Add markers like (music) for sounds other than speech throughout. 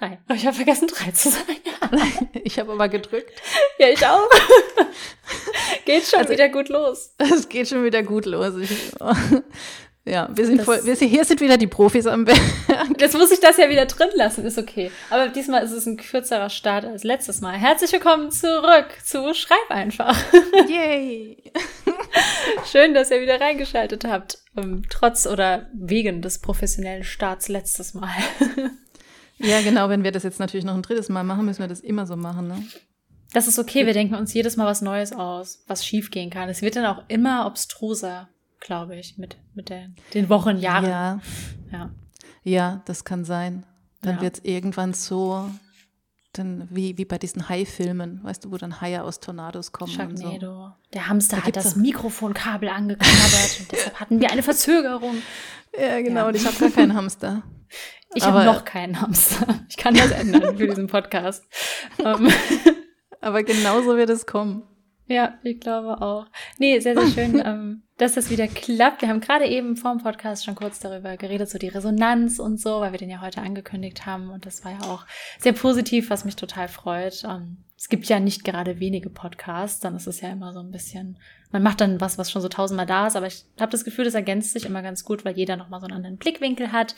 Drei. Oh, ich habe vergessen, drei zu sagen. (laughs) ich habe aber gedrückt. Ja, ich auch. (laughs) geht schon also, wieder gut los. Es geht schon wieder gut los. Ich, ja, wir sind voll, wir, hier sind wieder die Profis am Berg. Jetzt muss ich das ja wieder drin lassen, ist okay. Aber diesmal ist es ein kürzerer Start als letztes Mal. Herzlich willkommen zurück zu Schreib einfach. (laughs) Yay! Schön, dass ihr wieder reingeschaltet habt. Um, trotz oder wegen des professionellen Starts letztes Mal. Ja, genau. Wenn wir das jetzt natürlich noch ein drittes Mal machen, müssen wir das immer so machen, ne? Das ist okay. Wir denken uns jedes Mal was Neues aus, was schiefgehen kann. Es wird dann auch immer obstruser, glaube ich, mit, mit der, den Wochen, Jahren. Ja. Ja, ja das kann sein. Dann ja. wird es irgendwann so, dann wie, wie bei diesen Hai-Filmen, weißt du, wo dann Haie aus Tornados kommen. Sharknado. So. Der Hamster da hat das Mikrofonkabel angeknabbert und (laughs) deshalb hatten wir eine Verzögerung. Ja, genau. Ja. Und ich habe gar keinen Hamster. (laughs) Ich habe noch keinen Hamster. Ich kann das ändern für diesen Podcast. (laughs) Ähm. Aber genauso wird es kommen. Ja, ich glaube auch. Nee, sehr, sehr schön, (laughs) ähm, dass das wieder klappt. Wir haben gerade eben vor dem Podcast schon kurz darüber geredet, so die Resonanz und so, weil wir den ja heute angekündigt haben. Und das war ja auch sehr positiv, was mich total freut. Ähm, es gibt ja nicht gerade wenige Podcasts, dann ist es ja immer so ein bisschen, man macht dann was, was schon so tausendmal da ist, aber ich habe das Gefühl, das ergänzt sich immer ganz gut, weil jeder nochmal so einen anderen Blickwinkel hat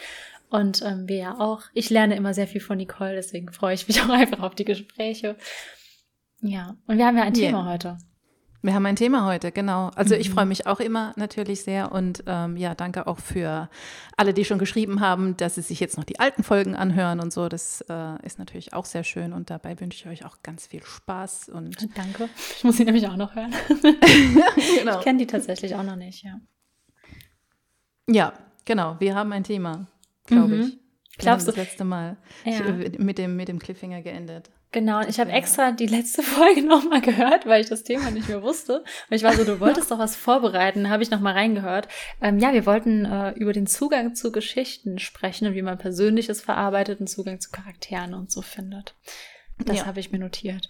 und ähm, wir ja auch. Ich lerne immer sehr viel von Nicole, deswegen freue ich mich (laughs) auch einfach auf die Gespräche. Ja, und wir haben ja ein yeah. Thema heute. Wir haben ein Thema heute, genau. Also mhm. ich freue mich auch immer natürlich sehr und ähm, ja, danke auch für alle, die schon geschrieben haben, dass sie sich jetzt noch die alten Folgen anhören und so. Das äh, ist natürlich auch sehr schön und dabei wünsche ich euch auch ganz viel Spaß und (laughs) danke. Ich muss sie nämlich auch noch hören. (laughs) genau. Ich kenne die tatsächlich auch noch nicht, ja. Ja, genau. Wir haben ein Thema glaube mhm. ich. Glaubst du? Das letzte Mal ja. ich, mit, dem, mit dem Cliffhanger geendet. Genau, und ich habe ja. extra die letzte (laughs) Folge nochmal gehört, weil ich das Thema nicht mehr wusste. Und ich war so, du (laughs) wolltest doch was vorbereiten, habe ich nochmal reingehört. Ähm, ja, wir wollten äh, über den Zugang zu Geschichten sprechen und wie man Persönliches verarbeitet und Zugang zu Charakteren und so findet. Das ja. habe ich mir notiert.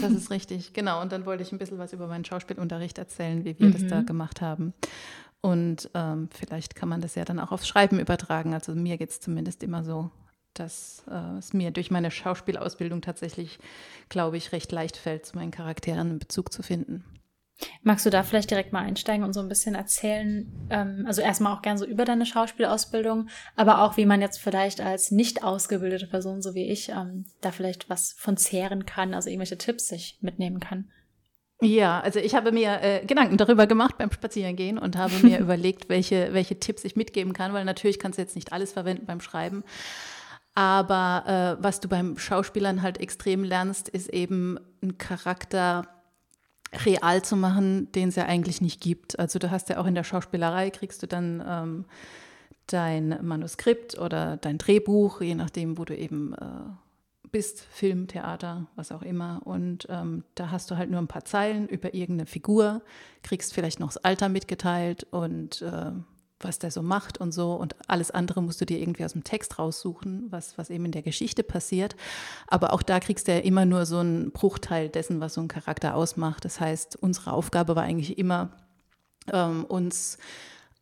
Das ist (laughs) richtig, genau. Und dann wollte ich ein bisschen was über meinen Schauspielunterricht erzählen, wie wir mhm. das da gemacht haben. Und ähm, vielleicht kann man das ja dann auch aufs Schreiben übertragen. Also mir geht es zumindest immer so, dass äh, es mir durch meine Schauspielausbildung tatsächlich, glaube ich, recht leicht fällt, zu meinen Charakteren einen Bezug zu finden. Magst du da vielleicht direkt mal einsteigen und so ein bisschen erzählen? Ähm, also erstmal auch gern so über deine Schauspielausbildung, aber auch wie man jetzt vielleicht als nicht ausgebildete Person, so wie ich, ähm, da vielleicht was von zehren kann, also irgendwelche Tipps sich mitnehmen kann. Ja, also ich habe mir äh, Gedanken darüber gemacht beim Spazierengehen und habe mir (laughs) überlegt, welche, welche Tipps ich mitgeben kann, weil natürlich kannst du jetzt nicht alles verwenden beim Schreiben. Aber äh, was du beim Schauspielern halt extrem lernst, ist eben einen Charakter real zu machen, den es ja eigentlich nicht gibt. Also du hast ja auch in der Schauspielerei, kriegst du dann ähm, dein Manuskript oder dein Drehbuch, je nachdem, wo du eben äh, bist, Film, Theater, was auch immer. Und ähm, da hast du halt nur ein paar Zeilen über irgendeine Figur, kriegst vielleicht noch das Alter mitgeteilt und äh, was der so macht und so. Und alles andere musst du dir irgendwie aus dem Text raussuchen, was, was eben in der Geschichte passiert. Aber auch da kriegst du ja immer nur so einen Bruchteil dessen, was so ein Charakter ausmacht. Das heißt, unsere Aufgabe war eigentlich immer, ähm, uns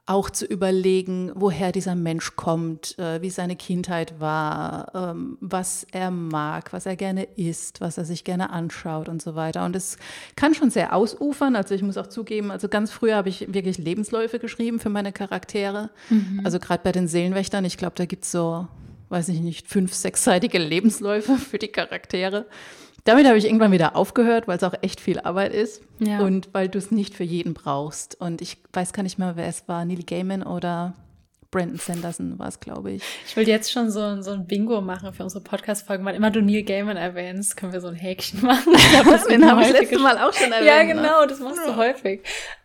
auch zu überlegen, woher dieser Mensch kommt, äh, wie seine Kindheit war, ähm, was er mag, was er gerne isst, was er sich gerne anschaut und so weiter. Und es kann schon sehr ausufern. Also ich muss auch zugeben, also ganz früher habe ich wirklich Lebensläufe geschrieben für meine Charaktere. Mhm. Also gerade bei den Seelenwächtern, ich glaube, da gibt es so, weiß ich nicht, fünf, sechsseitige Lebensläufe (laughs) für die Charaktere. Damit habe ich irgendwann wieder aufgehört, weil es auch echt viel Arbeit ist ja. und weil du es nicht für jeden brauchst. Und ich weiß gar nicht mehr, wer es war, Neil Gaiman oder Brandon Sanderson war es, glaube ich. Ich will jetzt schon so, so ein Bingo machen für unsere Podcast-Folgen. Wann immer du Neil Gaiman erwähnst, können wir so ein Häkchen machen. (laughs) (laughs) Ich glaub, das Den habe ich letztes Mal auch schon erwähnt. Ja, ne? genau, das machst du häufig.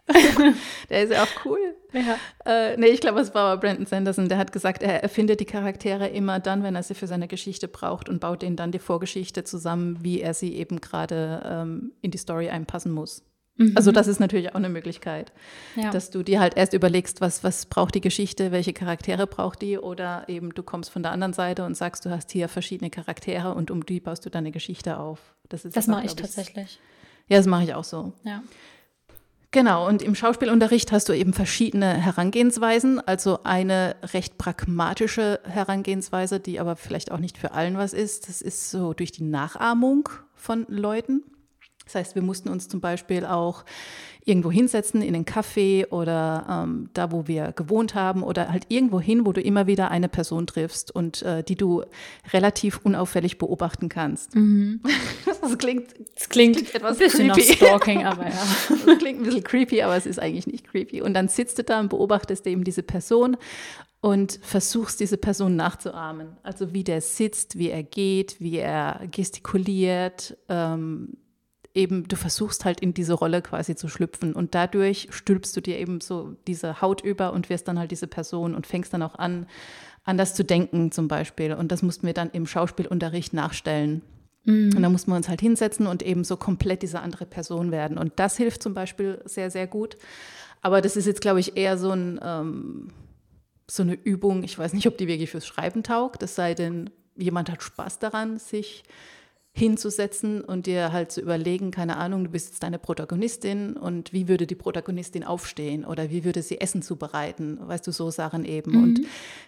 (laughs) der ist ja auch cool. Ja. Äh, nee, ich glaube, es war aber Brandon Sanderson, der hat gesagt, er erfindet die Charaktere immer dann, wenn er sie für seine Geschichte braucht und baut ihnen dann die Vorgeschichte zusammen, wie er sie eben gerade ähm, in die Story einpassen muss. Mhm. Also das ist natürlich auch eine Möglichkeit, ja. dass du dir halt erst überlegst, was, was braucht die Geschichte, welche Charaktere braucht die oder eben du kommst von der anderen Seite und sagst, du hast hier verschiedene Charaktere und um die baust du deine Geschichte auf. Das, das mache ich tatsächlich. Ja, das mache ich auch so. Ja. Genau, und im Schauspielunterricht hast du eben verschiedene Herangehensweisen. Also eine recht pragmatische Herangehensweise, die aber vielleicht auch nicht für allen was ist. Das ist so durch die Nachahmung von Leuten. Das heißt, wir mussten uns zum Beispiel auch irgendwo hinsetzen in den Café oder ähm, da, wo wir gewohnt haben oder halt irgendwo hin, wo du immer wieder eine Person triffst und äh, die du relativ unauffällig beobachten kannst. Mhm. (laughs) Das klingt, das klingt, klingt etwas ein bisschen creepy. Stalking, aber ja. (laughs) Das klingt ein bisschen creepy, aber es ist eigentlich nicht creepy. Und dann sitzt du da und beobachtest eben diese Person und versuchst diese Person nachzuahmen. Also wie der sitzt, wie er geht, wie er gestikuliert, ähm, eben, du versuchst halt in diese Rolle quasi zu schlüpfen und dadurch stülpst du dir eben so diese Haut über und wirst dann halt diese Person und fängst dann auch an, anders zu denken zum Beispiel. Und das mussten wir dann im Schauspielunterricht nachstellen. Mhm. Und da mussten wir uns halt hinsetzen und eben so komplett diese andere Person werden. Und das hilft zum Beispiel sehr, sehr gut. Aber das ist jetzt, glaube ich, eher so, ein, ähm, so eine Übung. Ich weiß nicht, ob die wirklich fürs Schreiben taugt, es sei denn, jemand hat Spaß daran, sich hinzusetzen und dir halt zu überlegen, keine Ahnung, du bist jetzt deine Protagonistin und wie würde die Protagonistin aufstehen oder wie würde sie Essen zubereiten, weißt du, so Sachen eben. Mhm. Und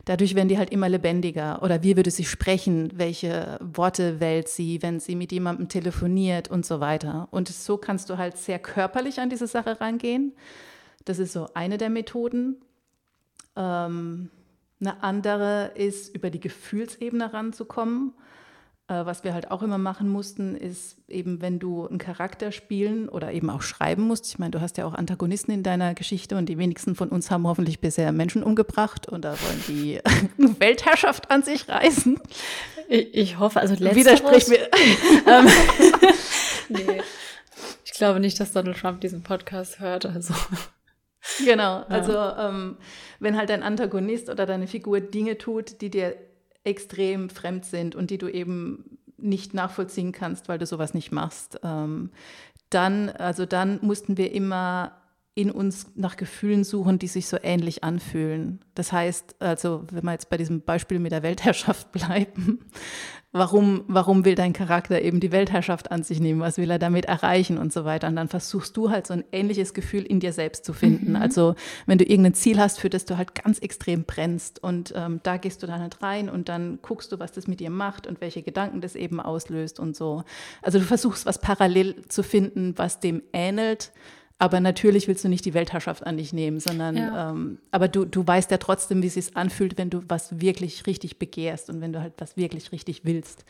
dadurch werden die halt immer lebendiger oder wie würde sie sprechen, welche Worte wählt sie, wenn sie mit jemandem telefoniert und so weiter. Und so kannst du halt sehr körperlich an diese Sache rangehen. Das ist so eine der Methoden. Ähm, eine andere ist, über die Gefühlsebene ranzukommen. Äh, was wir halt auch immer machen mussten, ist eben, wenn du einen Charakter spielen oder eben auch schreiben musst. Ich meine, du hast ja auch Antagonisten in deiner Geschichte und die wenigsten von uns haben hoffentlich bisher Menschen umgebracht und da wollen die (laughs) Weltherrschaft an sich reißen. Ich, ich hoffe, also letzteres. Widersprich mir. (laughs) Ähm, (laughs) nee. Ich glaube nicht, dass Donald Trump diesen Podcast hört, also. Genau, also ja. ähm, wenn halt dein Antagonist oder deine Figur Dinge tut, die dir extrem fremd sind und die du eben nicht nachvollziehen kannst, weil du sowas nicht machst. Ähm, dann, also dann mussten wir immer in uns nach Gefühlen suchen, die sich so ähnlich anfühlen. Das heißt, also wenn wir jetzt bei diesem Beispiel mit der Weltherrschaft (laughs) bleiben, warum, warum will dein Charakter eben die Weltherrschaft an sich nehmen, was will er damit erreichen und so weiter. Und dann versuchst du halt so ein ähnliches Gefühl in dir selbst zu finden. Mhm. Also wenn du irgendein Ziel hast, für das du halt ganz extrem brennst und ähm, da gehst du dann halt rein und dann guckst du, was das mit dir macht und welche Gedanken das eben auslöst und so. Also du versuchst was parallel zu finden, was dem ähnelt, aber natürlich willst du nicht die Weltherrschaft an dich nehmen, sondern ja. ähm, aber du, du weißt ja trotzdem, wie es sich anfühlt, wenn du was wirklich richtig begehrst und wenn du halt was wirklich richtig willst.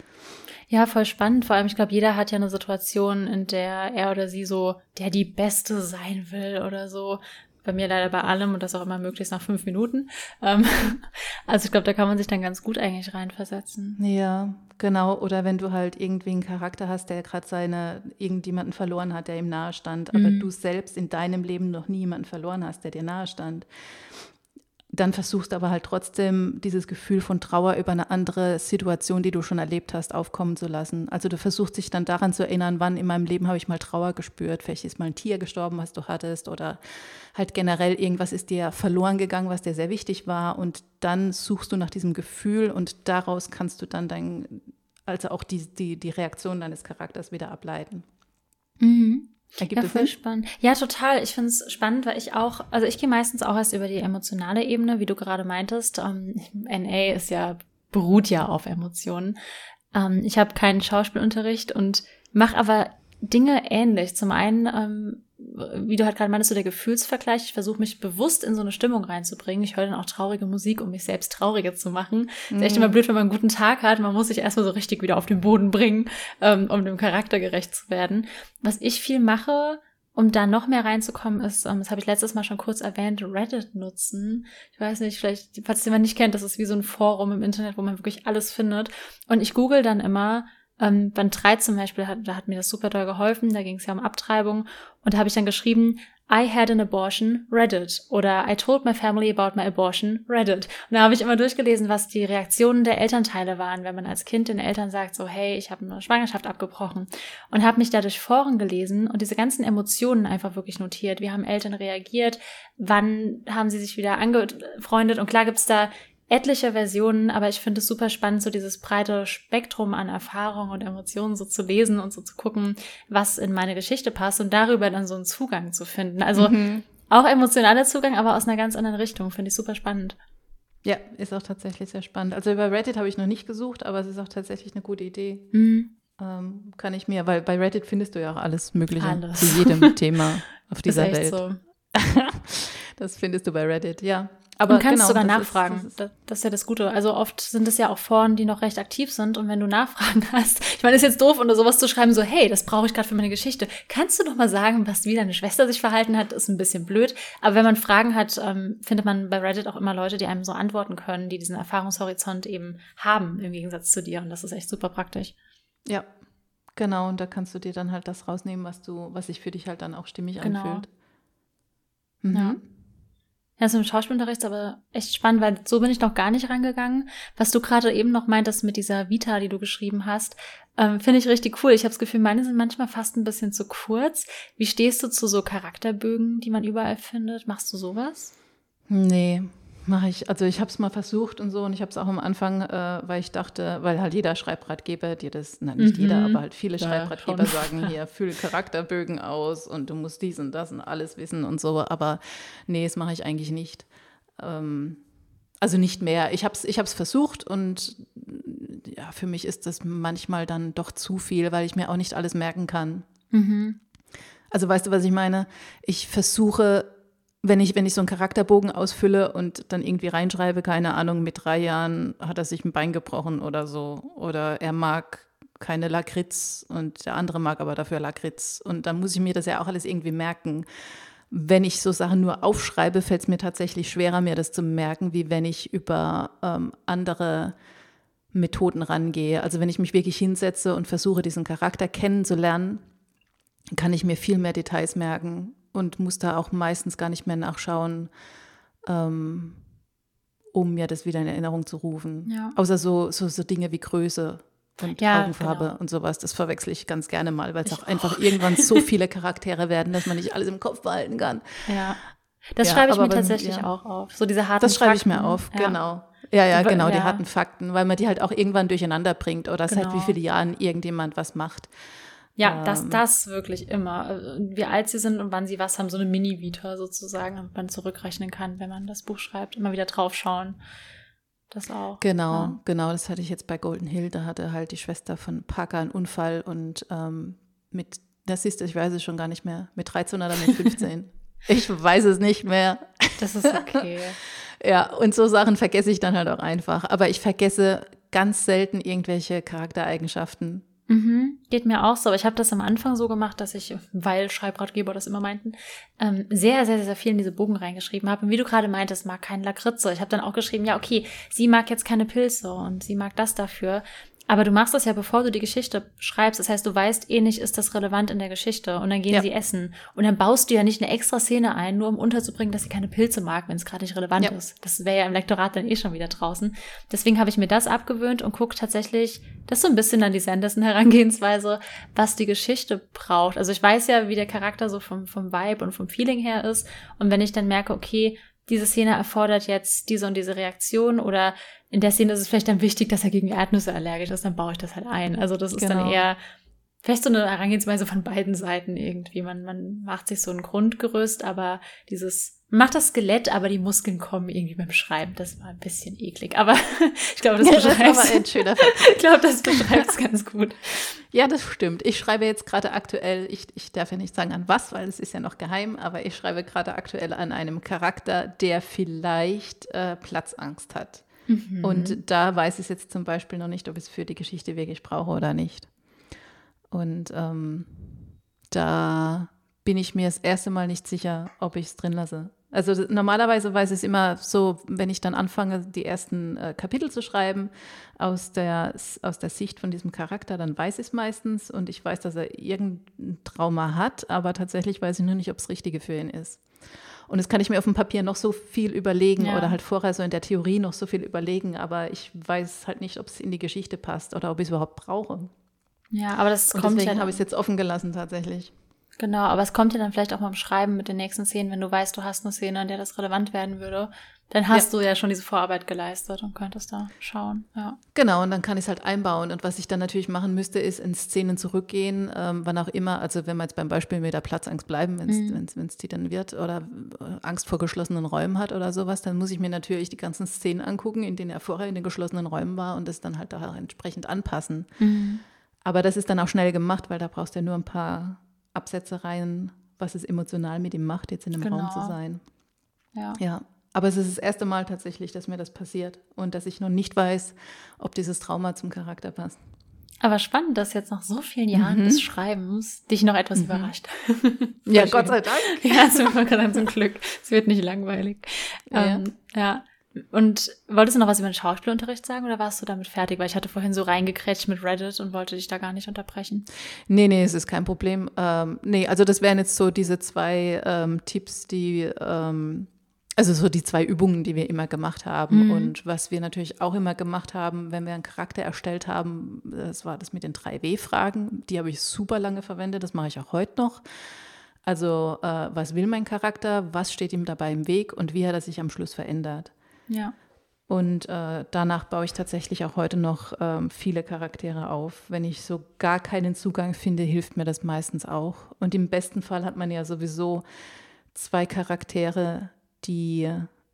Ja, voll spannend. Vor allem, ich glaube, jeder hat ja eine Situation, in der er oder sie so, der die Beste sein will oder so. Bei mir leider bei allem und das auch immer möglichst nach fünf Minuten. Ähm, (laughs) also ich glaube, da kann man sich dann ganz gut eigentlich reinversetzen. Ja, Genau, oder wenn du halt irgendwie einen Charakter hast, der gerade seine, irgendjemanden verloren hat, der ihm nahe stand, aber mhm. du selbst in deinem Leben noch nie jemanden verloren hast, der dir nahe stand. Dann versuchst aber halt trotzdem dieses Gefühl von Trauer über eine andere Situation, die du schon erlebt hast, aufkommen zu lassen. Also du versuchst dich dann daran zu erinnern, wann in meinem Leben habe ich mal Trauer gespürt. Vielleicht ist mal ein Tier gestorben, was du hattest oder halt generell irgendwas ist dir verloren gegangen, was dir sehr wichtig war und dann suchst du nach diesem Gefühl und daraus kannst du dann dein, also auch die, die, die Reaktion deines Charakters wieder ableiten. Mhm. Ergibt ja, voll spannend. Ja, total. Ich finde es spannend, weil ich auch, also ich gehe meistens auch erst über die emotionale Ebene, wie du gerade meintest. Ähm, NA ist ja, beruht ja auf Emotionen. Ähm, ich habe keinen Schauspielunterricht und mache aber Dinge ähnlich. Zum einen ähm, wie du halt gerade meinst, so der Gefühlsvergleich. Ich versuche mich bewusst in so eine Stimmung reinzubringen. Ich höre dann auch traurige Musik, um mich selbst trauriger zu machen. Mhm. Ist echt immer blöd, wenn man einen guten Tag hat. Man muss sich erstmal so richtig wieder auf den Boden bringen, ähm, um dem Charakter gerecht zu werden. Was ich viel mache, um da noch mehr reinzukommen, ist, ähm, das habe ich letztes Mal schon kurz erwähnt, Reddit nutzen. Ich weiß nicht, vielleicht, falls jemand nicht kennt, das ist wie so ein Forum im Internet, wo man wirklich alles findet. Und ich google dann immer ähm, Band 3 zum Beispiel, hat, da hat mir das super doll geholfen, da ging es ja um Abtreibung. Und da habe ich dann geschrieben, I had an abortion, Reddit. Oder I told my family about my abortion, Reddit. Und da habe ich immer durchgelesen, was die Reaktionen der Elternteile waren, wenn man als Kind den Eltern sagt, so, hey, ich habe eine Schwangerschaft abgebrochen. Und habe mich dadurch Foren gelesen und diese ganzen Emotionen einfach wirklich notiert. Wie haben Eltern reagiert? Wann haben sie sich wieder angefreundet? Und klar gibt's da etliche Versionen, aber ich finde es super spannend, so dieses breite Spektrum an Erfahrungen und Emotionen so zu lesen und so zu gucken, was in meine Geschichte passt und darüber dann so einen Zugang zu finden. Also mhm. auch emotionaler Zugang, aber aus einer ganz anderen Richtung. Finde ich super spannend. Ja, ist auch tatsächlich sehr spannend. Also über Reddit habe ich noch nicht gesucht, aber es ist auch tatsächlich eine gute Idee. Mhm. Ähm, kann ich mir, weil bei Reddit findest du ja auch alles Mögliche alles. zu jedem (laughs) Thema auf dieser Welt. So. (laughs) das findest du bei Reddit, ja. Aber und kannst genau, sogar nachfragen. Ist, das, ist, das, ist ja das Gute. Also oft sind es ja auch Foren, die noch recht aktiv sind. Und wenn du Nachfragen (laughs) hast, ich meine, ist jetzt doof, unter sowas zu schreiben, so, hey, das brauche ich gerade für meine Geschichte. Kannst du noch mal sagen, was wie deine Schwester sich verhalten hat? Ist ein bisschen blöd. Aber wenn man Fragen hat, ähm, findet man bei Reddit auch immer Leute, die einem so antworten können, die diesen Erfahrungshorizont eben haben, im Gegensatz zu dir. Und das ist echt super praktisch. Ja, genau. Und da kannst du dir dann halt das rausnehmen, was du, was sich für dich halt dann auch stimmig genau. anfühlt. Mhm. Ja. Ja, so im Schauspielunterricht ist aber echt spannend, weil so bin ich noch gar nicht rangegangen. Was du gerade eben noch meintest mit dieser Vita, die du geschrieben hast, ähm, finde ich richtig cool. Ich habe das Gefühl, meine sind manchmal fast ein bisschen zu kurz. Wie stehst du zu so Charakterbögen, die man überall findet? Machst du sowas? Nee, mache ich. Also ich habe es mal versucht und so und ich habe es auch am Anfang, äh, weil ich dachte, weil halt jeder Schreibratgeber dir das, na nicht mhm. jeder, aber halt viele ja, Schreibratgeber schon. sagen (laughs) hier, füll Charakterbögen aus und du musst dies und das und alles wissen und so. Aber nee, das mache ich eigentlich nicht. Ähm, also nicht mehr. Ich habe es ich hab's versucht und ja, für mich ist das manchmal dann doch zu viel, weil ich mir auch nicht alles merken kann. Mhm. Also weißt du, was ich meine? Ich versuche wenn ich, wenn ich so einen Charakterbogen ausfülle und dann irgendwie reinschreibe, keine Ahnung, mit drei Jahren hat er sich ein Bein gebrochen oder so. Oder er mag keine Lakritz und der andere mag aber dafür Lakritz. Und dann muss ich mir das ja auch alles irgendwie merken. Wenn ich so Sachen nur aufschreibe, fällt es mir tatsächlich schwerer, mir das zu merken, wie wenn ich über ähm, andere Methoden rangehe. Also wenn ich mich wirklich hinsetze und versuche, diesen Charakter kennenzulernen, kann ich mir viel mehr Details merken und muss da auch meistens gar nicht mehr nachschauen, ähm, um mir das wieder in Erinnerung zu rufen. Ja. Außer so, so, so Dinge wie Größe und ja, Augenfarbe genau. und sowas. Das verwechsel ich ganz gerne mal, weil es auch, auch einfach irgendwann so (laughs) viele Charaktere werden, dass man nicht alles im Kopf behalten kann. Ja. Das ja, schreibe ich mir tatsächlich ja. auch auf. So diese harten Das schreibe ich mir auf, genau. Ja, ja, genau, die harten Fakten, weil man die halt auch irgendwann durcheinander bringt oder genau. seit wie viele Jahren irgendjemand was macht. Ja, ähm, das, das wirklich immer. Äh, wie alt sie sind und wann sie was haben, so eine Mini-Vita sozusagen, damit man zurückrechnen kann, wenn man das Buch schreibt. Immer wieder draufschauen. Das auch. Genau, ja. genau, das hatte ich jetzt bei Golden Hill. Da hatte halt die Schwester von Parker einen Unfall und ähm, mit, das siehst du, ich weiß es schon gar nicht mehr, mit 13 oder mit 15. (laughs) ich weiß es nicht mehr. Das ist okay. (laughs) ja, und so Sachen vergesse ich dann halt auch einfach. Aber ich vergesse ganz selten irgendwelche Charaktereigenschaften. Mhm, geht mir auch so. Ich habe das am Anfang so gemacht, dass ich, weil Schreibratgeber das immer meinten, ähm, sehr, sehr, sehr viel in diese Bogen reingeschrieben habe. Und wie du gerade meintest, mag kein Lakritze. Ich habe dann auch geschrieben, ja, okay, sie mag jetzt keine Pilze und sie mag das dafür. Aber du machst das ja, bevor du die Geschichte schreibst. Das heißt, du weißt eh nicht, ist das relevant in der Geschichte. Und dann gehen ja. sie essen. Und dann baust du ja nicht eine extra Szene ein, nur um unterzubringen, dass sie keine Pilze mag, wenn es gerade nicht relevant ja. ist. Das wäre ja im Lektorat dann eh schon wieder draußen. Deswegen habe ich mir das abgewöhnt und gucke tatsächlich, das ist so ein bisschen an die Sanderson-Herangehensweise, was die Geschichte braucht. Also ich weiß ja, wie der Charakter so vom, vom Vibe und vom Feeling her ist. Und wenn ich dann merke, okay, diese Szene erfordert jetzt diese und diese Reaktion oder in der Szene ist es vielleicht dann wichtig, dass er gegen Erdnüsse allergisch ist, dann baue ich das halt ein. Also das ist genau. dann eher vielleicht so eine Herangehensweise von beiden Seiten irgendwie. Man, man macht sich so ein Grundgerüst, aber dieses, macht das Skelett, aber die Muskeln kommen irgendwie beim Schreiben. Das war ein bisschen eklig, aber (laughs) ich glaube, das beschreibt ja, (laughs) Ich glaube, das beschreibt es ganz gut. Ja, das stimmt. Ich schreibe jetzt gerade aktuell, ich, ich darf ja nicht sagen an was, weil es ist ja noch geheim, aber ich schreibe gerade aktuell an einem Charakter, der vielleicht äh, Platzangst hat. Mhm. Und da weiß ich jetzt zum Beispiel noch nicht, ob ich es für die Geschichte wirklich brauche oder nicht. Und ähm, da bin ich mir das erste Mal nicht sicher, ob ich es drin lasse. Also normalerweise weiß ich es immer so, wenn ich dann anfange, die ersten äh, Kapitel zu schreiben aus der, aus der Sicht von diesem Charakter, dann weiß ich es meistens und ich weiß, dass er irgendein Trauma hat, aber tatsächlich weiß ich nur nicht, ob es Richtige für ihn ist. Und das kann ich mir auf dem Papier noch so viel überlegen ja. oder halt vorher so in der Theorie noch so viel überlegen, aber ich weiß halt nicht, ob es in die Geschichte passt oder ob ich es überhaupt brauche. Ja, aber das Und kommt deswegen ja. habe ich es jetzt offen gelassen tatsächlich. Genau, aber es kommt ja dann vielleicht auch mal im Schreiben mit den nächsten Szenen, wenn du weißt, du hast eine Szene, in der das relevant werden würde, dann hast ja. du ja schon diese Vorarbeit geleistet und könntest da schauen. Ja. Genau, und dann kann ich es halt einbauen. Und was ich dann natürlich machen müsste, ist in Szenen zurückgehen, ähm, wann auch immer. Also wenn wir jetzt beim Beispiel mit der Platzangst bleiben, wenn es mhm. die dann wird oder äh, Angst vor geschlossenen Räumen hat oder sowas, dann muss ich mir natürlich die ganzen Szenen angucken, in denen er vorher in den geschlossenen Räumen war und das dann halt da entsprechend anpassen. Mhm. Aber das ist dann auch schnell gemacht, weil da brauchst du ja nur ein paar Absätze rein, was es emotional mit ihm macht, jetzt in einem genau. Raum zu sein. Ja. ja. Aber es ist das erste Mal tatsächlich, dass mir das passiert und dass ich noch nicht weiß, ob dieses Trauma zum Charakter passt. Aber spannend, dass jetzt nach so vielen Jahren mhm. des Schreibens dich noch etwas mhm. überrascht. (laughs) ja, Gott sei Dank. Ja, zum, zum Glück. Es wird nicht langweilig. Ja. Ähm, ja. Und wolltest du noch was über den Schauspielunterricht sagen oder warst du damit fertig? Weil ich hatte vorhin so reingekrätscht mit Reddit und wollte dich da gar nicht unterbrechen. Nee, nee, es ist kein Problem. Ähm, nee, also das wären jetzt so diese zwei ähm, Tipps, die ähm, also so die zwei Übungen, die wir immer gemacht haben. Mhm. Und was wir natürlich auch immer gemacht haben, wenn wir einen Charakter erstellt haben, das war das mit den drei W-Fragen. Die habe ich super lange verwendet, das mache ich auch heute noch. Also äh, was will mein Charakter, was steht ihm dabei im Weg und wie hat er sich am Schluss verändert. Ja. Und äh, danach baue ich tatsächlich auch heute noch ähm, viele Charaktere auf. Wenn ich so gar keinen Zugang finde, hilft mir das meistens auch. Und im besten Fall hat man ja sowieso zwei Charaktere, die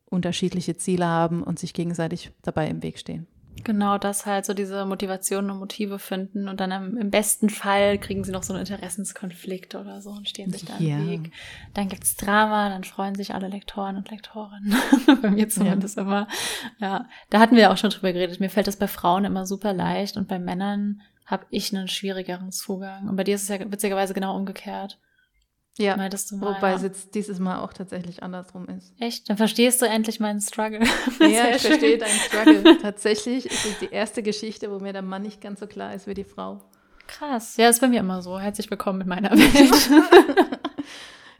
unterschiedliche Ziele haben und sich gegenseitig dabei im Weg stehen. Genau, das halt so diese Motivationen und Motive finden und dann im, im, besten Fall kriegen sie noch so einen Interessenskonflikt oder so und stehen sich da ja. im Weg. Dann gibt's Drama, dann freuen sich alle Lektoren und Lektorinnen. (laughs) bei mir zumindest ja. immer. Ja, da hatten wir auch schon drüber geredet. Mir fällt das bei Frauen immer super leicht und bei Männern habe ich einen schwierigeren Zugang. Und bei dir ist es ja witzigerweise genau umgekehrt. Ja, wobei ja. es jetzt dieses Mal auch tatsächlich andersrum ist. Echt? Dann verstehst du endlich meinen Struggle. (laughs) ja, ich verstehe deinen Struggle. (laughs) tatsächlich ist es die erste Geschichte, wo mir der Mann nicht ganz so klar ist wie die Frau. Krass. Ja, ist bei mir immer so. Herzlich willkommen mit meiner (laughs) Welt.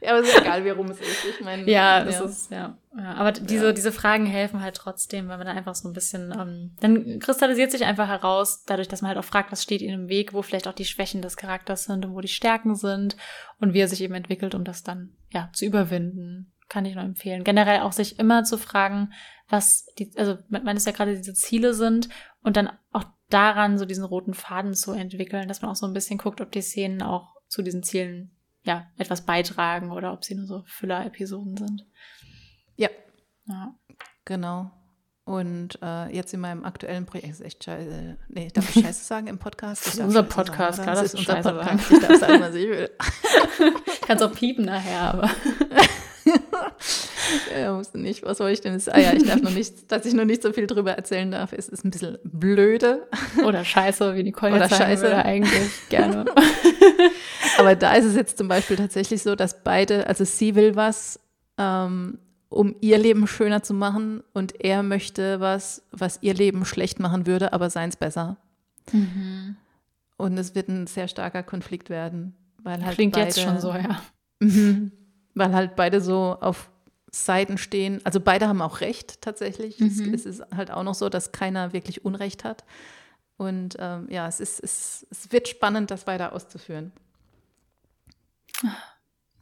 Aber es ist egal, wie rum es ist. Ich meine, ja, das ja. ist, ja. ja. Aber diese, ja. diese Fragen helfen halt trotzdem, weil man dann einfach so ein bisschen, ähm, dann kristallisiert sich einfach heraus, dadurch, dass man halt auch fragt, was steht ihnen im Weg, wo vielleicht auch die Schwächen des Charakters sind und wo die Stärken sind und wie er sich eben entwickelt, um das dann, ja, zu überwinden. Kann ich nur empfehlen. Generell auch sich immer zu fragen, was die, also man ist ja gerade diese Ziele sind und dann auch daran so diesen roten Faden zu entwickeln, dass man auch so ein bisschen guckt, ob die Szenen auch zu diesen Zielen ja, etwas beitragen oder ob sie nur so Füller-Episoden sind. Ja. ja. Genau. Und äh, jetzt in meinem aktuellen Projekt ist echt scheiße. Nee, darf ich Scheiße sagen im Podcast? Das ist unser Podcast, klar, das, ist unser Podcast. Sagen. Ich darf sagen, was ich will. (laughs) Kannst auch piepen nachher, aber. (laughs) ja, musste nicht. Was soll ich denn? Ah ja, ich darf noch nicht, dass ich noch nicht so viel drüber erzählen darf, ist, ist ein bisschen blöde. Oder scheiße, wie Nicole Oder jetzt scheiße. würde eigentlich gerne. (laughs) Aber da ist es jetzt zum Beispiel tatsächlich so, dass beide, also sie will was, ähm, um ihr Leben schöner zu machen und er möchte was, was ihr Leben schlecht machen würde, aber seins besser. Mhm. Und es wird ein sehr starker Konflikt werden. Weil halt Klingt beide, jetzt schon so, ja. Mhm. weil halt beide so auf Seiten stehen. Also beide haben auch Recht tatsächlich. Mhm. Es, es, ist halt auch noch so, dass keiner wirklich Unrecht hat. Und ähm, ja, es, ist, es, es wird spannend, das weiter auszuführen.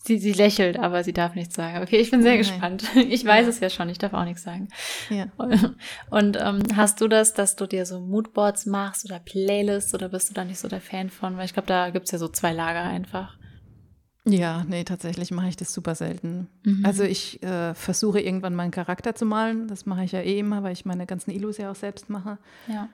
Sie, sie lächelt, aber sie darf nichts sagen. Okay, ich bin sehr Nein. gespannt. (laughs) Ich weiß ja. es ja schon, ich darf auch nichts sagen. Ja. (laughs) Und ähm, hast du das, dass du dir so Moodboards machst oder Playlists oder bist du da nicht so der Fan von? Weil ich glaube, da gibt es ja so zwei Lager einfach. Ja, nee, tatsächlich mache ich das super selten. Mhm. Also ich äh, versuche irgendwann meinen Charakter zu malen. Das mache ich ja eh immer, weil ich meine ganzen Illus ja auch selbst mache. Ja.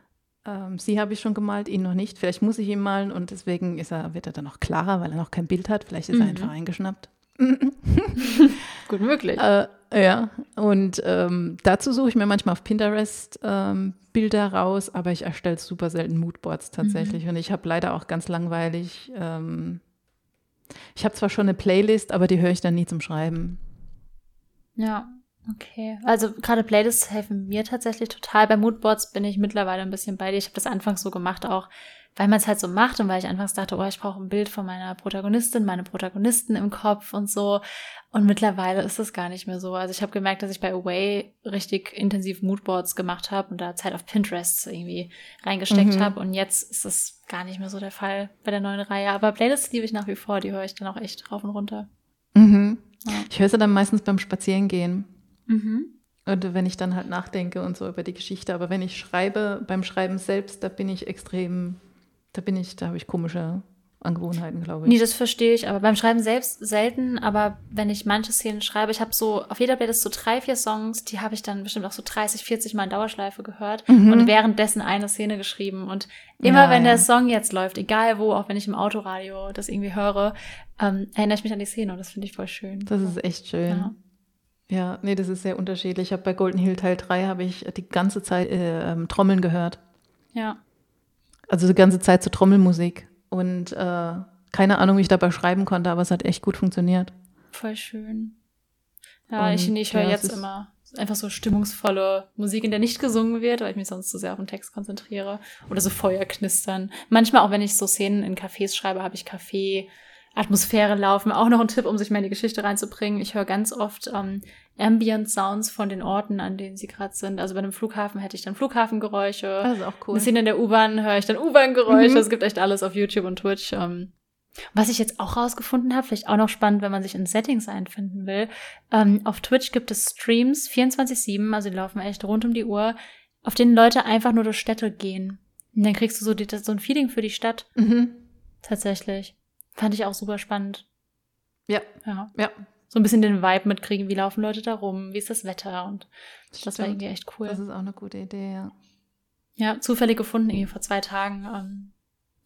Ähm, sie habe ich schon gemalt, ihn noch nicht. Vielleicht muss ich ihn malen und deswegen ist er, wird er dann noch klarer, weil er noch kein Bild hat. Vielleicht ist mhm. er einfach eingeschnappt. (laughs) Gut möglich. Äh, ja, und ähm, dazu suche ich mir manchmal auf Pinterest ähm, Bilder raus, aber ich erstelle super selten Moodboards tatsächlich. Mhm. Und ich habe leider auch ganz langweilig ähm, ich habe zwar schon eine Playlist, aber die höre ich dann nie zum Schreiben. Ja, Okay, also gerade Playlists helfen mir tatsächlich total. Bei Moodboards bin ich mittlerweile ein bisschen bei dir. Ich habe das anfangs so gemacht, auch weil man es halt so macht und weil ich anfangs dachte, oh, ich brauche ein Bild von meiner Protagonistin, meine Protagonisten im Kopf und so. Und mittlerweile ist es gar nicht mehr so. Also ich habe gemerkt, dass ich bei Away richtig intensiv Moodboards gemacht habe und da Zeit auf Pinterest irgendwie reingesteckt mhm. habe. Und jetzt ist das gar nicht mehr so der Fall bei der neuen Reihe. Aber Playlists liebe ich nach wie vor, die höre ich dann auch echt rauf und runter. Mhm. Ja. Ich höre sie dann meistens beim Spazierengehen. Mhm. Und wenn ich dann halt nachdenke und so über die Geschichte. Aber wenn ich schreibe, beim Schreiben selbst, da bin ich extrem, da bin ich, da habe ich komische Angewohnheiten, glaube ich. Nee, das verstehe ich, aber beim Schreiben selbst selten, aber wenn ich manche Szenen schreibe, ich habe so auf jeder Playlist so drei, vier Songs, die habe ich dann bestimmt auch so 30, 40 Mal in Dauerschleife gehört mhm. und währenddessen eine Szene geschrieben und immer ja, wenn ja. der Song jetzt läuft, egal wo, auch wenn ich im Autoradio das irgendwie höre, ähm, erinnere ich mich an die Szene und das finde ich voll schön. Das ist echt schön. Ja. Ja, nee, das ist sehr unterschiedlich. Ich habe bei Golden Hill Teil 3 habe ich die ganze Zeit äh, ähm, Trommeln gehört. Ja. Also die ganze Zeit zur Trommelmusik. Und äh, keine Ahnung, wie ich dabei schreiben konnte, aber es hat echt gut funktioniert. Voll schön. Ja, Und, ich, ich höre ja, jetzt immer einfach so stimmungsvolle Musik, in der nicht gesungen wird, weil ich mich sonst zu so sehr auf den Text konzentriere. Oder so Feuerknistern. Manchmal auch, wenn ich so Szenen in Cafés schreibe, habe ich Kaffee Atmosphäre laufen. Auch noch ein Tipp, um sich mal in die Geschichte reinzubringen. Ich höre ganz oft ähm, Ambient Sounds von den Orten, an denen sie gerade sind. Also bei einem Flughafen hätte ich dann Flughafengeräusche. Das ist auch cool. Eine Szene in der U-Bahn höre ich dann U-Bahn-Geräusche. Mhm. Es gibt echt alles auf YouTube und Twitch. Ähm. Was ich jetzt auch rausgefunden habe, vielleicht auch noch spannend, wenn man sich in Settings einfinden will. Ähm, auf Twitch gibt es Streams 24-7, also die laufen echt rund um die Uhr, auf denen Leute einfach nur durch Städte gehen. Und dann kriegst du so, die, so ein Feeling für die Stadt. Mhm. Tatsächlich. Fand ich auch super spannend. Ja. Ja. Ja. So ein bisschen den Vibe mitkriegen, wie laufen Leute da rum, wie ist das Wetter und Stimmt. das war irgendwie echt cool. Das ist auch eine gute Idee, ja. Ja, zufällig gefunden, irgendwie vor zwei Tagen. Ähm,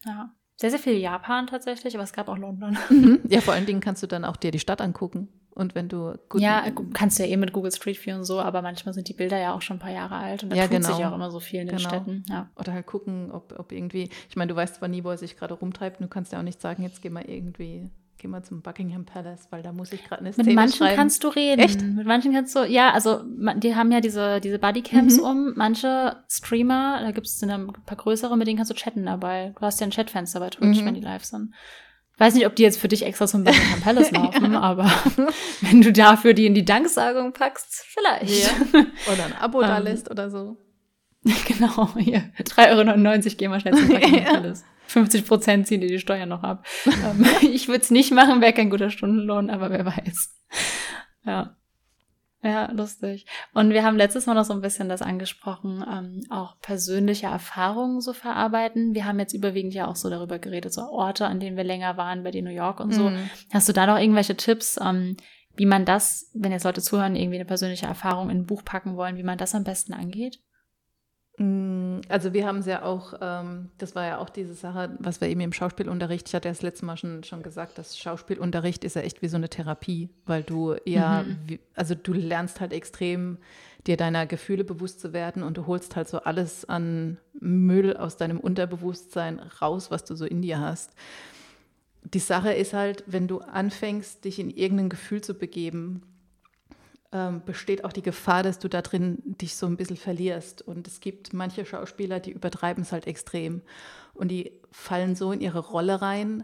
ja. Sehr, sehr viel Japan tatsächlich, aber es gab auch London. Mhm. (laughs) Ja, vor allen Dingen kannst du dann auch dir die Stadt angucken. Und wenn du gut Ja, kannst du ja eh mit Google Street View und so, aber manchmal sind die Bilder ja auch schon ein paar Jahre alt und da ja, tut genau. sich auch immer so viel in den genau. Städten. Ja. Oder halt gucken, ob, ob irgendwie, ich meine, du weißt zwar nie, wo er sich gerade rumtreibt, du kannst ja auch nicht sagen, jetzt geh mal irgendwie geh mal zum Buckingham Palace, weil da muss ich gerade eine Szene Mit manchen schreiben. kannst du reden. Echt? Mit manchen kannst du, ja, also die haben ja diese, diese Bodycams mhm. um. Manche Streamer, da gibt es ein paar größere, mit denen kannst du chatten dabei. Du hast ja ein Chatfenster bei Twitch, mhm. wenn die live sind. Weiß nicht, ob die jetzt für dich extra zum Buckingham (laughs) Palace laufen, ja. aber (laughs) wenn du dafür die in die Danksagung packst, vielleicht. Ja. (laughs) Oder ein Abo da ähm, lässt oder so. Genau, hier. 3,99 Euro gehen wir schnell zum Buckingham ja. Palace. 50 Prozent ziehen dir die Steuern noch ab. ähm, ich würde es nicht machen, wäre kein guter Stundenlohn, aber wer weiß. Ja. Ja, lustig. Und wir haben letztes Mal noch so ein bisschen das angesprochen, ähm, auch persönliche Erfahrungen so verarbeiten. Wir haben jetzt überwiegend ja auch so darüber geredet, so Orte, an denen wir länger waren, bei dir New York und so. Mhm. Hast du da noch irgendwelche Tipps, ähm, wie man das, wenn jetzt Leute zuhören, irgendwie eine persönliche Erfahrung in ein Buch packen wollen, wie man das am besten angeht? Mm, also wir haben es ja auch, ähm, das war ja auch diese Sache, was wir eben im Schauspielunterricht, ich hatte ja das letzte Mal schon, schon gesagt, dass Schauspielunterricht ist ja echt wie so eine Therapie, weil du ja, mhm. wie, also du lernst halt extrem, dir deiner Gefühle bewusst zu werden und du holst halt so alles an Müll aus deinem Unterbewusstsein raus, was du so in dir hast. Die Sache ist halt, wenn du anfängst, dich in irgendein Gefühl zu begeben, ähm, besteht auch die Gefahr, dass du da drin dich so ein bisschen verlierst. Und es gibt manche Schauspieler, die übertreiben es halt extrem. Und die fallen so in ihre Rolle rein,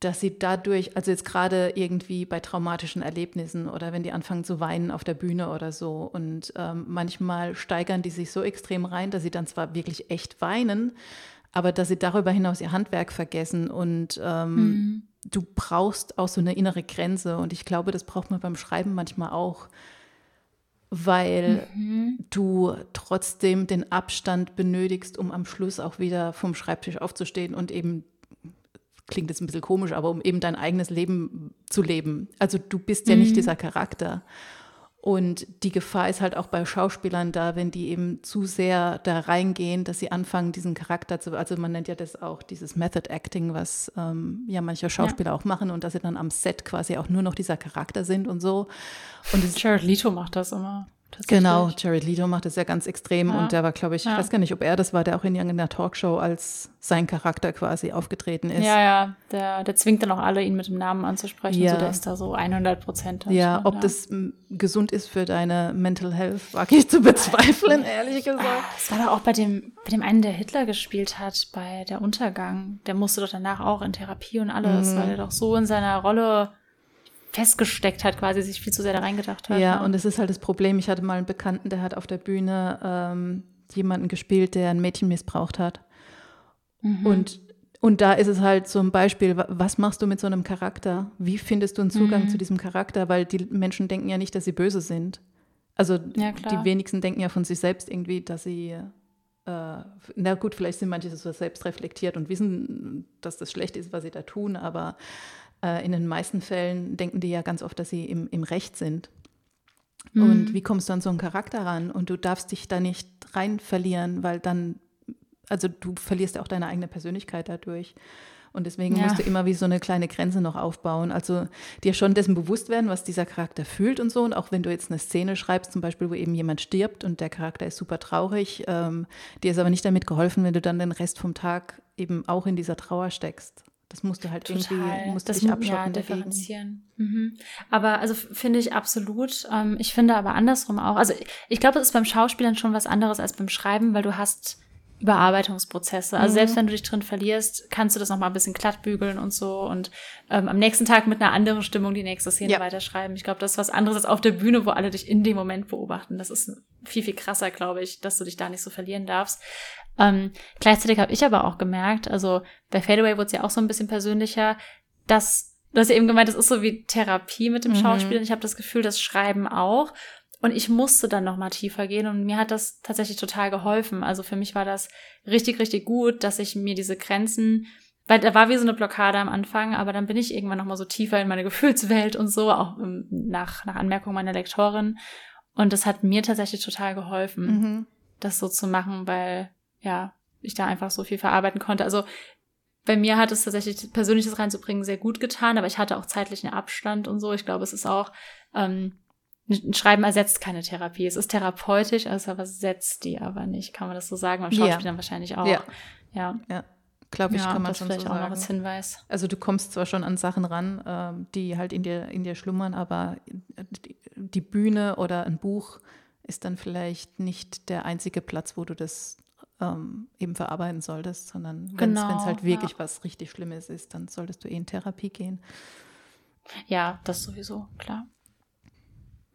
dass sie dadurch, also jetzt gerade irgendwie bei traumatischen Erlebnissen oder wenn die anfangen zu weinen auf der Bühne oder so und ähm, manchmal steigern die sich so extrem rein, dass sie dann zwar wirklich echt weinen, aber dass sie darüber hinaus ihr Handwerk vergessen und ähm, mhm du brauchst auch so eine innere Grenze und ich glaube, das braucht man beim Schreiben manchmal auch, weil mhm. du trotzdem den Abstand benötigst, um am Schluss auch wieder vom Schreibtisch aufzustehen und eben klingt jetzt ein bisschen komisch, aber um eben dein eigenes Leben zu leben. Also du bist ja mhm. nicht dieser Charakter. Und die Gefahr ist halt auch bei Schauspielern da, wenn die eben zu sehr da reingehen, dass sie anfangen, diesen Charakter zu, also man nennt ja das auch dieses Method Acting, was ähm, ja manche Schauspieler ja. auch machen und dass sie dann am Set quasi auch nur noch dieser Charakter sind und so. Und Jared Leto macht das immer. Genau, Jared Leto macht es ja ganz extrem ja. und der war, glaube ich, ja. ich weiß gar nicht, ob er das war, der auch in irgendeiner Talkshow als sein Charakter quasi aufgetreten ist. Ja, ja, der, der zwingt dann auch alle, ihn mit dem Namen anzusprechen, ja. so der ist da so 100 Prozent. Ja, ob das gesund ist für deine Mental Health, wage ich zu bezweifeln, (laughs) ehrlich gesagt. Das war doch auch bei dem, bei dem einen, der Hitler gespielt hat, bei der Untergang, der musste doch danach auch in Therapie und alles, mhm. weil er doch so in seiner Rolle festgesteckt hat, quasi sich viel zu sehr da reingedacht hat. Ja, ne? und es ist halt das Problem. Ich hatte mal einen Bekannten, der hat auf der Bühne ähm, jemanden gespielt, der ein Mädchen missbraucht hat. Mhm. Und, und da ist es halt so ein Beispiel, was machst du mit so einem Charakter? Wie findest du einen Zugang mhm. zu diesem Charakter? Weil die Menschen denken ja nicht, dass sie böse sind. Also ja, die wenigsten denken ja von sich selbst irgendwie, dass sie äh, na gut, vielleicht sind manche so selbst reflektiert und wissen, dass das schlecht ist, was sie da tun, aber äh, in den meisten Fällen denken die ja ganz oft, dass sie im, im Recht sind. Mhm. Und wie kommst du an so einen Charakter ran? Und du darfst dich da nicht rein verlieren, weil dann, also du verlierst ja auch deine eigene Persönlichkeit dadurch. Und deswegen ja. musst du immer wie so eine kleine Grenze noch aufbauen. Also dir schon dessen bewusst werden, was dieser Charakter fühlt und so. Und auch wenn du jetzt eine Szene schreibst, zum Beispiel, wo eben jemand stirbt und der Charakter ist super traurig, ähm, dir ist aber nicht damit geholfen, wenn du dann den Rest vom Tag eben auch in dieser Trauer steckst. Das musst du halt Total. irgendwie, musst das dich abschotten. Ja, differenzieren. Mhm. Aber also finde ich absolut. Ähm, ich finde aber andersrum auch. Also ich glaube, es ist beim Schauspielern schon was anderes als beim Schreiben, weil du hast Überarbeitungsprozesse. Also mhm. selbst wenn du dich drin verlierst, kannst du das nochmal ein bisschen glattbügeln und so und ähm, am nächsten Tag mit einer anderen Stimmung die nächste Szene ja. weiterschreiben. Ich glaube, das ist was anderes als auf der Bühne, wo alle dich in dem Moment beobachten. Das ist viel, viel krasser, glaube ich, dass du dich da nicht so verlieren darfst. Ähm, gleichzeitig habe ich aber auch gemerkt, also bei Fadeaway wurde es ja auch so ein bisschen persönlicher, dass du hast ja eben gemeint, das ist so wie Therapie mit dem mhm. Schauspiel. Ich habe das Gefühl, das Schreiben auch. Und ich musste dann noch mal tiefer gehen und mir hat das tatsächlich total geholfen. Also für mich war das richtig, richtig gut, dass ich mir diese Grenzen, weil da war wie so eine Blockade am Anfang, aber dann bin ich irgendwann noch mal so tiefer in meine (laughs) Gefühlswelt und so, auch nach, nach Anmerkung meiner Lektorin. Und das hat mir tatsächlich total geholfen, mhm. das so zu machen, weil ja, ich da einfach so viel verarbeiten konnte. Also bei mir hat es tatsächlich Persönliches reinzubringen sehr gut getan, aber ich hatte auch zeitlichen Abstand und so. Ich glaube, es ist auch, ähm, ein Schreiben ersetzt keine Therapie. Es ist therapeutisch, also aber setzt die aber nicht. Kann man das so sagen? Beim Schauspielern ja. wahrscheinlich auch. Ja. Ja. ja. Glaube ich, ja, kann man schon vielleicht so auch sagen. noch als Hinweis. Also du kommst zwar schon an Sachen ran, ähm, die halt in dir, in dir schlummern, aber die Bühne oder ein Buch ist dann vielleicht nicht der einzige Platz, wo du das ähm, eben verarbeiten solltest, sondern wenn es genau, halt wirklich ja. was richtig Schlimmes ist, dann solltest du eh in Therapie gehen. Ja, das sowieso, klar.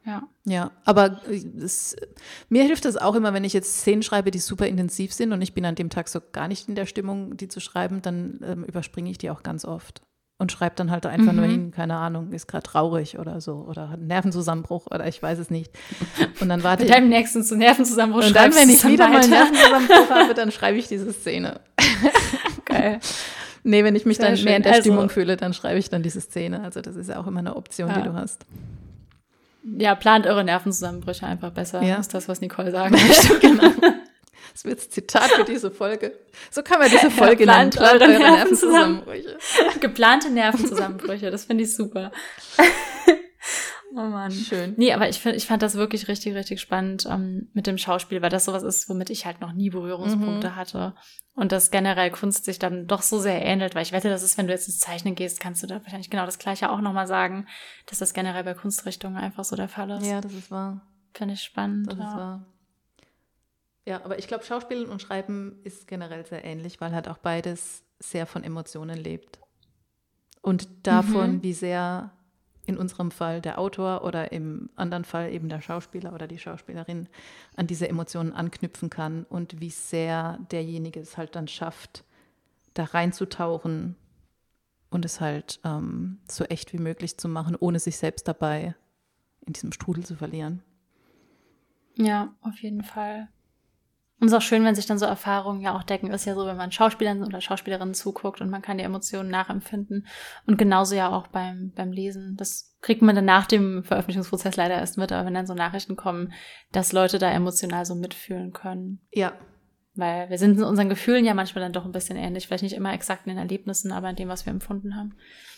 Ja. Ja, aber es, mir hilft das auch immer, wenn ich jetzt Szenen schreibe, die super intensiv sind und ich bin an dem Tag so gar nicht in der Stimmung, die zu schreiben, dann ähm, überspringe ich die auch ganz oft und schreibt dann halt einfach mhm. nur hin, keine Ahnung, ist gerade traurig oder so oder hat einen Nervenzusammenbruch oder ich weiß es nicht. Und dann warte Mit deinem nächsten zu Nervenzusammenbruch Und dann, wenn ich wieder mal einen Nervenzusammenbruch habe, dann schreibe ich diese Szene. (laughs) Geil. nee, wenn ich mich Sehr dann schön. mehr in der also, Stimmung fühle, dann schreibe ich dann diese Szene. Also das ist ja auch immer eine Option, ja. die du hast. Ja, plant eure Nervenzusammenbrüche einfach besser. Ja. ist das, was Nicole sagen (laughs) möchte. genau. Das wird das Zitat für diese Folge. So kann man diese (laughs) Folge ja, nennen. Plant eure Nervenzusammenbrüche. (laughs) Geplante Nervenzusammenbrüche, das finde ich super. (laughs) Oh Mann. Schön. Nee, aber ich, find, ich fand das wirklich richtig, richtig spannend ähm, mit dem Schauspiel, weil das sowas ist, womit ich halt noch nie Berührungspunkte mhm. hatte. Und dass generell Kunst sich dann doch so sehr ähnelt, weil ich wette, das ist, wenn du jetzt ins Zeichnen gehst, kannst du da wahrscheinlich genau das Gleiche auch nochmal sagen, dass das generell bei Kunstrichtungen einfach so der Fall ist. Ja, das ist wahr. Finde ich spannend. Das ja. ist wahr. Ja, aber ich glaube, Schauspielen und Schreiben ist generell sehr ähnlich, weil halt auch beides sehr von Emotionen lebt. Und davon, mhm. wie sehr in unserem Fall der Autor oder im anderen Fall eben der Schauspieler oder die Schauspielerin an diese Emotionen anknüpfen kann und wie sehr derjenige es halt dann schafft, da reinzutauchen und es halt ähm, so echt wie möglich zu machen, ohne sich selbst dabei in diesem Strudel zu verlieren. Ja, auf jeden Fall. Und es ist auch schön, wenn sich dann so Erfahrungen ja auch decken. Ist ja so, wenn man Schauspielern oder Schauspielerinnen zuguckt und man kann die Emotionen nachempfinden. Und genauso ja auch beim, beim Lesen. Das kriegt man dann nach dem Veröffentlichungsprozess leider erst mit, aber wenn dann so Nachrichten kommen, dass Leute da emotional so mitfühlen können. Ja. Weil wir sind in unseren Gefühlen ja manchmal dann doch ein bisschen ähnlich. Vielleicht nicht immer exakt in den Erlebnissen, aber in dem, was wir empfunden haben.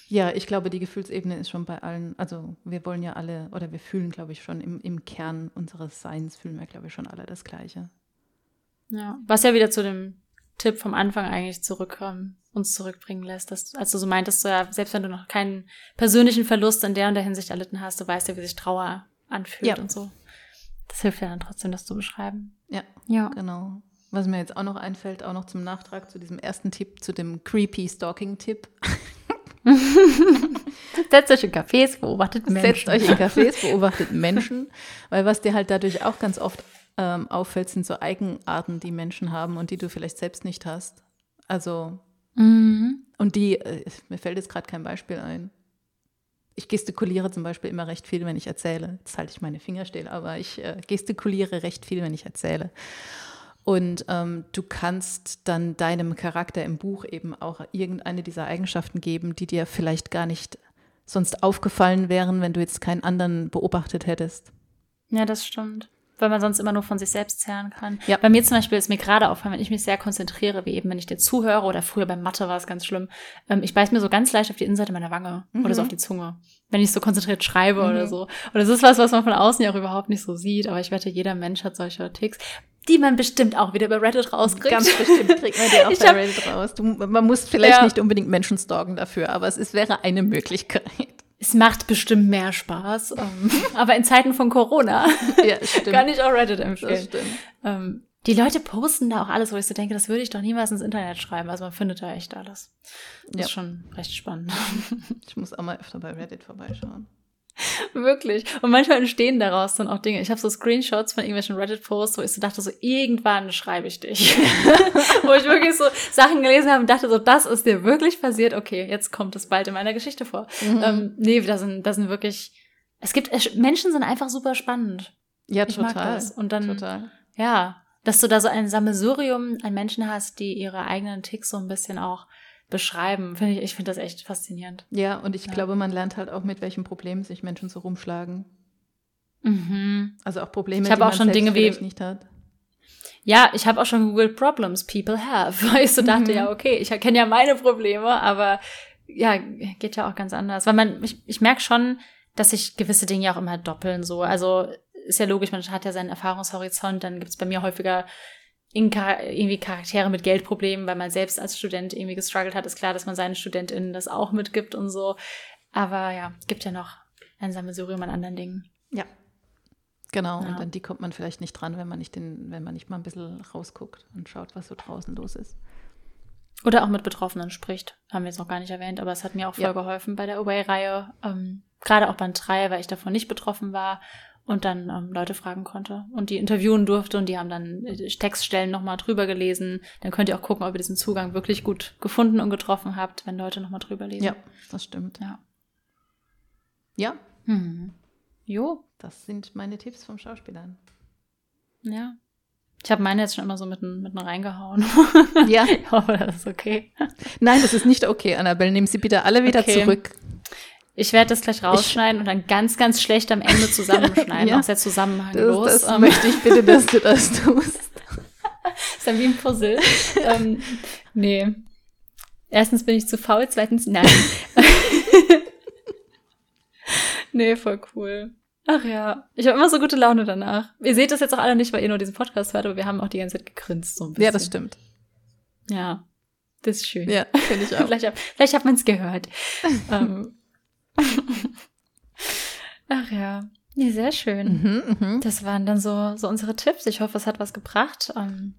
Ja, ich glaube, die Gefühlsebene ist schon bei allen, also wir wollen ja alle, oder wir fühlen, glaube ich, schon im, im Kern unseres Seins, fühlen wir, glaube ich, schon alle das Gleiche. Ja, was ja wieder zu dem Tipp vom Anfang eigentlich zurück, ähm, uns zurückbringen lässt. Dass, als du so meintest, so, ja, selbst wenn du noch keinen persönlichen Verlust in der und der Hinsicht erlitten hast, du weißt ja, wie sich Trauer anfühlt ja. und so. Das hilft ja dann trotzdem, das zu beschreiben. Ja, ja. genau. Was mir jetzt auch noch einfällt, auch noch zum Nachtrag zu diesem ersten Tipp, zu dem creepy Stalking-Tipp. (laughs) Setzt euch in Cafés, beobachtet Menschen. Setzt euch in Cafés, (laughs) beobachtet Menschen, weil was dir halt dadurch auch ganz oft ähm, auffällt, sind so Eigenarten, die Menschen haben und die du vielleicht selbst nicht hast. Also, mhm. und die, äh, mir fällt jetzt gerade kein Beispiel ein. Ich gestikuliere zum Beispiel immer recht viel, wenn ich erzähle. Jetzt halte ich meine Finger still, aber ich äh, gestikuliere recht viel, wenn ich erzähle. Und ähm, du kannst dann deinem Charakter im Buch eben auch irgendeine dieser Eigenschaften geben, die dir vielleicht gar nicht sonst aufgefallen wären, wenn du jetzt keinen anderen beobachtet hättest. Ja, das stimmt weil man sonst immer nur von sich selbst zehren kann. Ja. Bei mir zum Beispiel ist mir gerade auffallen, wenn ich mich sehr konzentriere, wie eben, wenn ich dir zuhöre oder früher beim Mathe war es ganz schlimm, ähm, ich beiß mir so ganz leicht auf die Innenseite meiner Wange mhm. oder so auf die Zunge, wenn ich so konzentriert schreibe mhm. oder so. Und das ist was, was man von außen ja auch überhaupt nicht so sieht, aber ich wette, jeder Mensch hat solche Ticks die man bestimmt auch wieder bei Reddit rauskriegt. Ganz bestimmt kriegt man die (laughs) auch ich bei Reddit raus. Du, man muss vielleicht ja. nicht unbedingt Menschen stalken dafür, aber es ist, wäre eine Möglichkeit. Es macht bestimmt mehr Spaß. Ähm, (laughs) aber in Zeiten von Corona ja, kann ich auch Reddit empfehlen. Ähm, die Leute posten da auch alles, wo ich so denke, das würde ich doch niemals ins Internet schreiben. Also man findet da echt alles. Das ja. ist schon recht spannend. Ich muss auch mal öfter bei Reddit vorbeischauen. (laughs) Wirklich. Und manchmal entstehen daraus dann auch Dinge. Ich habe so Screenshots von irgendwelchen Reddit-Posts, wo ich so dachte, so irgendwann schreibe ich dich. (laughs) wo ich wirklich so Sachen gelesen habe und dachte, so das ist dir wirklich passiert. Okay, jetzt kommt es bald in meiner Geschichte vor. Mhm. Ähm, nee, da sind, da sind wirklich, es gibt, Menschen sind einfach super spannend. Ja, ich total. Und dann, total. ja, dass du da so ein Sammelsurium an Menschen hast, die ihre eigenen Ticks so ein bisschen auch beschreiben. Finde ich, ich finde das echt faszinierend. Ja, und ich ja. glaube, man lernt halt auch, mit welchen Problemen sich Menschen so rumschlagen. Mhm. Also auch Probleme, ich die man auch schon Dinge wie nicht hat. Ja, ich habe auch schon gegoogelt Problems people have, (laughs) weil ich so dachte, mhm. ja, okay, ich kenne ja meine Probleme, aber ja, geht ja auch ganz anders. Weil man, ich, ich merke schon, dass sich gewisse Dinge ja auch immer doppeln so. Also ist ja logisch, man hat ja seinen Erfahrungshorizont, dann gibt es bei mir häufiger irgendwie Charaktere mit Geldproblemen, weil man selbst als Student irgendwie gestruggelt hat, ist klar, dass man seinen StudentInnen das auch mitgibt und so. Aber ja, gibt ja noch ein Sammelsurium an anderen Dingen. Ja. Genau, ja. und an die kommt man vielleicht nicht dran, wenn man nicht den, wenn man nicht mal ein bisschen rausguckt und schaut, was so draußen los ist. Oder auch mit Betroffenen spricht. Haben wir jetzt noch gar nicht erwähnt, aber es hat mir auch voll ja. geholfen bei der Away-Reihe. Ähm, Gerade auch Band 3, weil ich davon nicht betroffen war und dann ähm, Leute fragen konnte und die interviewen durfte und die haben dann äh, Textstellen nochmal drüber gelesen. Dann könnt ihr auch gucken, ob ihr diesen Zugang wirklich gut gefunden und getroffen habt, wenn Leute nochmal drüber lesen. Ja, das stimmt. Ja. Ja. Mhm. Jo. Das sind meine Tipps vom Schauspielern. Ja. Ich habe meine jetzt schon immer so mitten, mitten reingehauen. Ja. (laughs) ich hoffe, das ist okay. Nein, das ist nicht okay, Annabelle. Nehmen Sie bitte alle wieder okay. zurück. Ich werde das gleich rausschneiden ich, und dann ganz, ganz schlecht am Ende zusammenschneiden. (laughs) ja. Aus der Zusammenhang das, los. Das um. möchte ich bitte, dass du das tust. (laughs) ist dann wie ein Puzzle. ähm, nee. Erstens bin ich zu faul, zweitens nein. (laughs) nee, voll cool. Ach ja, ich habe immer so gute Laune danach. Ihr seht das jetzt auch alle nicht, weil ihr nur diesen Podcast hört, aber wir haben auch die ganze Zeit gegrinst so ein bisschen. Ja, das stimmt. Ja, das ist schön. Ja, finde ich auch. vielleicht, vielleicht hat man es gehört. ähm, (laughs) Ach ja. Nee, sehr schön. Mhm, mh. Das waren dann so, so unsere Tipps. Ich hoffe, es hat was gebracht. Ähm,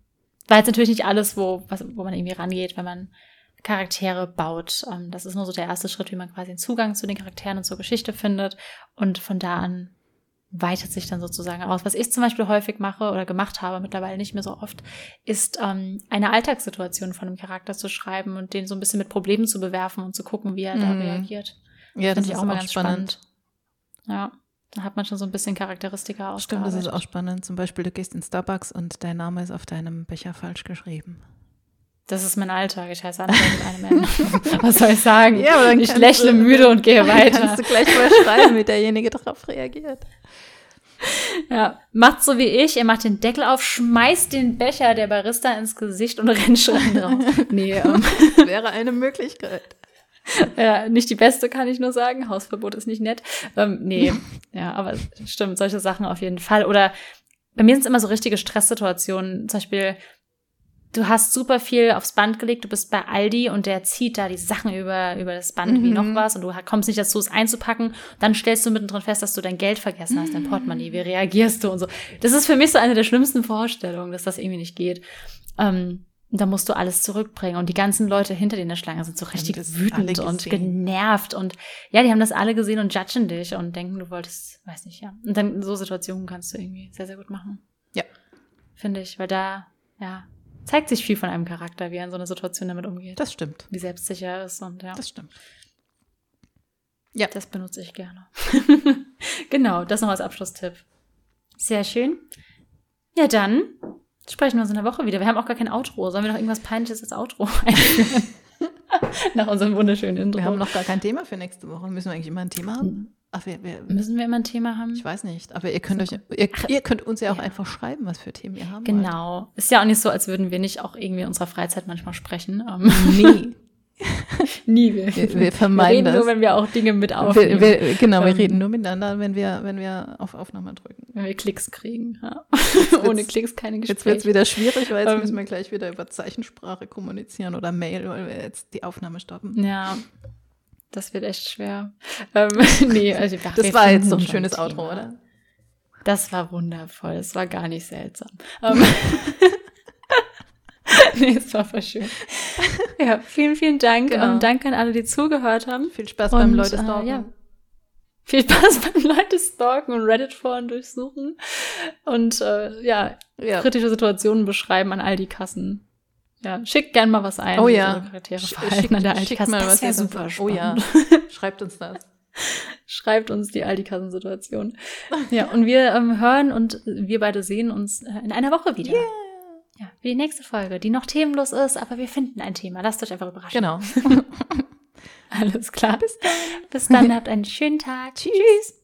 war jetzt natürlich nicht alles, wo, was, wo man irgendwie rangeht, wenn man Charaktere baut. Ähm, das ist nur so der erste Schritt, wie man quasi einen Zugang zu den Charakteren und zur Geschichte findet. Und von da an weitet sich dann sozusagen aus. Was ich zum Beispiel häufig mache oder gemacht habe, mittlerweile nicht mehr so oft, ist ähm, eine Alltagssituation von einem Charakter zu schreiben und den so ein bisschen mit Problemen zu bewerfen und zu gucken, wie er mhm. da reagiert. Ja, das, das ist auch, auch ganz spannend. spannend. Ja, da hat man schon so ein bisschen Charakteristika Stimmt, das ist auch spannend. Zum Beispiel, du gehst in Starbucks und dein Name ist auf deinem Becher falsch geschrieben. Das ist mein Alltag. Ich heiße Anna mit einem N. (laughs) Was soll ich sagen? Ja, aber dann ich lächle du, müde und gehe weiter. Kannst du gleich mal schreiben, wie derjenige darauf reagiert. (laughs) Ja, macht so wie ich. Ihr macht den Deckel auf, schmeißt den Becher der Barista ins Gesicht und (laughs) rennt schreiend raus. Nee, ähm, Wäre eine Möglichkeit. (laughs) ja, nicht die beste, kann ich nur sagen. Hausverbot ist nicht nett. Ähm, nee, (laughs) ja, aber stimmt, solche Sachen auf jeden Fall. Oder bei mir sind es immer so richtige Stresssituationen. Zum Beispiel, du hast super viel aufs Band gelegt, du bist bei Aldi und der zieht da die Sachen über, über das Band wie noch was und du kommst nicht dazu, es einzupacken. Dann stellst du mittendrin fest, dass du dein Geld vergessen hast, dein Portemonnaie. Wie reagierst du und so. Das ist für mich so eine der schlimmsten Vorstellungen, dass das irgendwie nicht geht. Ähm, da musst du alles zurückbringen. Und die ganzen Leute hinter dir in der Schlange sind so richtig wütend und genervt. Und ja, die haben das alle gesehen und judgen dich und denken, du wolltest, weiß nicht, ja. Und dann so Situationen kannst du irgendwie sehr, sehr gut machen. Ja. Finde ich, weil da, ja, zeigt sich viel von einem Charakter, wie er in so einer Situation damit umgeht. Das stimmt. wie selbstsicher er ist und ja, Das stimmt. das benutze ich gerne. (laughs) genau, das noch als Abschlusstipp. Sehr schön. Ja, dann sprechen wir uns in der Woche wieder. Wir haben auch gar kein Outro. Sollen wir noch irgendwas Peinliches als Outro (laughs) einführen? (laughs) Nach unserem wunderschönen Intro. Wir haben noch gar kein Thema für nächste Woche. Müssen wir eigentlich immer ein Thema haben? Ach, wir, wir, Müssen wir immer ein Thema haben? ich weiß nicht. Aber ihr könnt euch, ihr, ihr könnt uns ja auch einfach schreiben, was für Themen ihr haben wollt. Genau. Ist ja auch nicht so, als würden wir nicht auch irgendwie in unserer Freizeit manchmal sprechen. Ähm, Nee. (laughs) (laughs) nie. Wir, Wir, wir vermeiden reden das. nur, wenn wir auch Dinge mit aufnehmen. wir, wir, genau, wir Ähm, reden nur miteinander, wenn wir, wenn wir auf Aufnahme drücken. wenn wir Klicks kriegen. Ja. (laughs) Ohne Klicks keine Jetzt Gespräche. wird es wieder schwierig, weil jetzt Ähm, müssen wir gleich wieder über Zeichensprache kommunizieren oder Mail, weil wir jetzt die Aufnahme stoppen. Ja, das wird echt schwer. Ähm, (laughs) nee, also ich dachte, Das wir war jetzt so ein schönes. Outro, oder? Das war wundervoll. Es war gar nicht seltsam. (laughs) Nee, es war voll schön. (laughs) Ja, vielen, vielen Dank. Genau. Ähm, danke an alle, die zugehört haben. Viel Spaß beim Und, Leute äh, stalken. ja. Viel Spaß (laughs) beim Leute stalken und Reddit-Foren durchsuchen. Und äh, ja, Ja. kritische Situationen beschreiben an all die Kassen. Ja, schickt gern mal was ein. Oh ja. eure Charaktere Sch- verhalten an der schickt Aldi-Kasse. mal Das was so- super Oh ja. Schreibt uns das. Schreibt uns die Aldi-Kassensituation. Ja, und wir ähm, hören und wir beide sehen uns äh, in einer Woche wieder. Ja, für die nächste Folge, die noch themenlos ist, aber wir finden ein Thema. Lasst euch einfach überraschen. Genau. (laughs) (laughs) Alles klar. Bis dann. Bis dann, habt einen schönen Tag. Tschüss.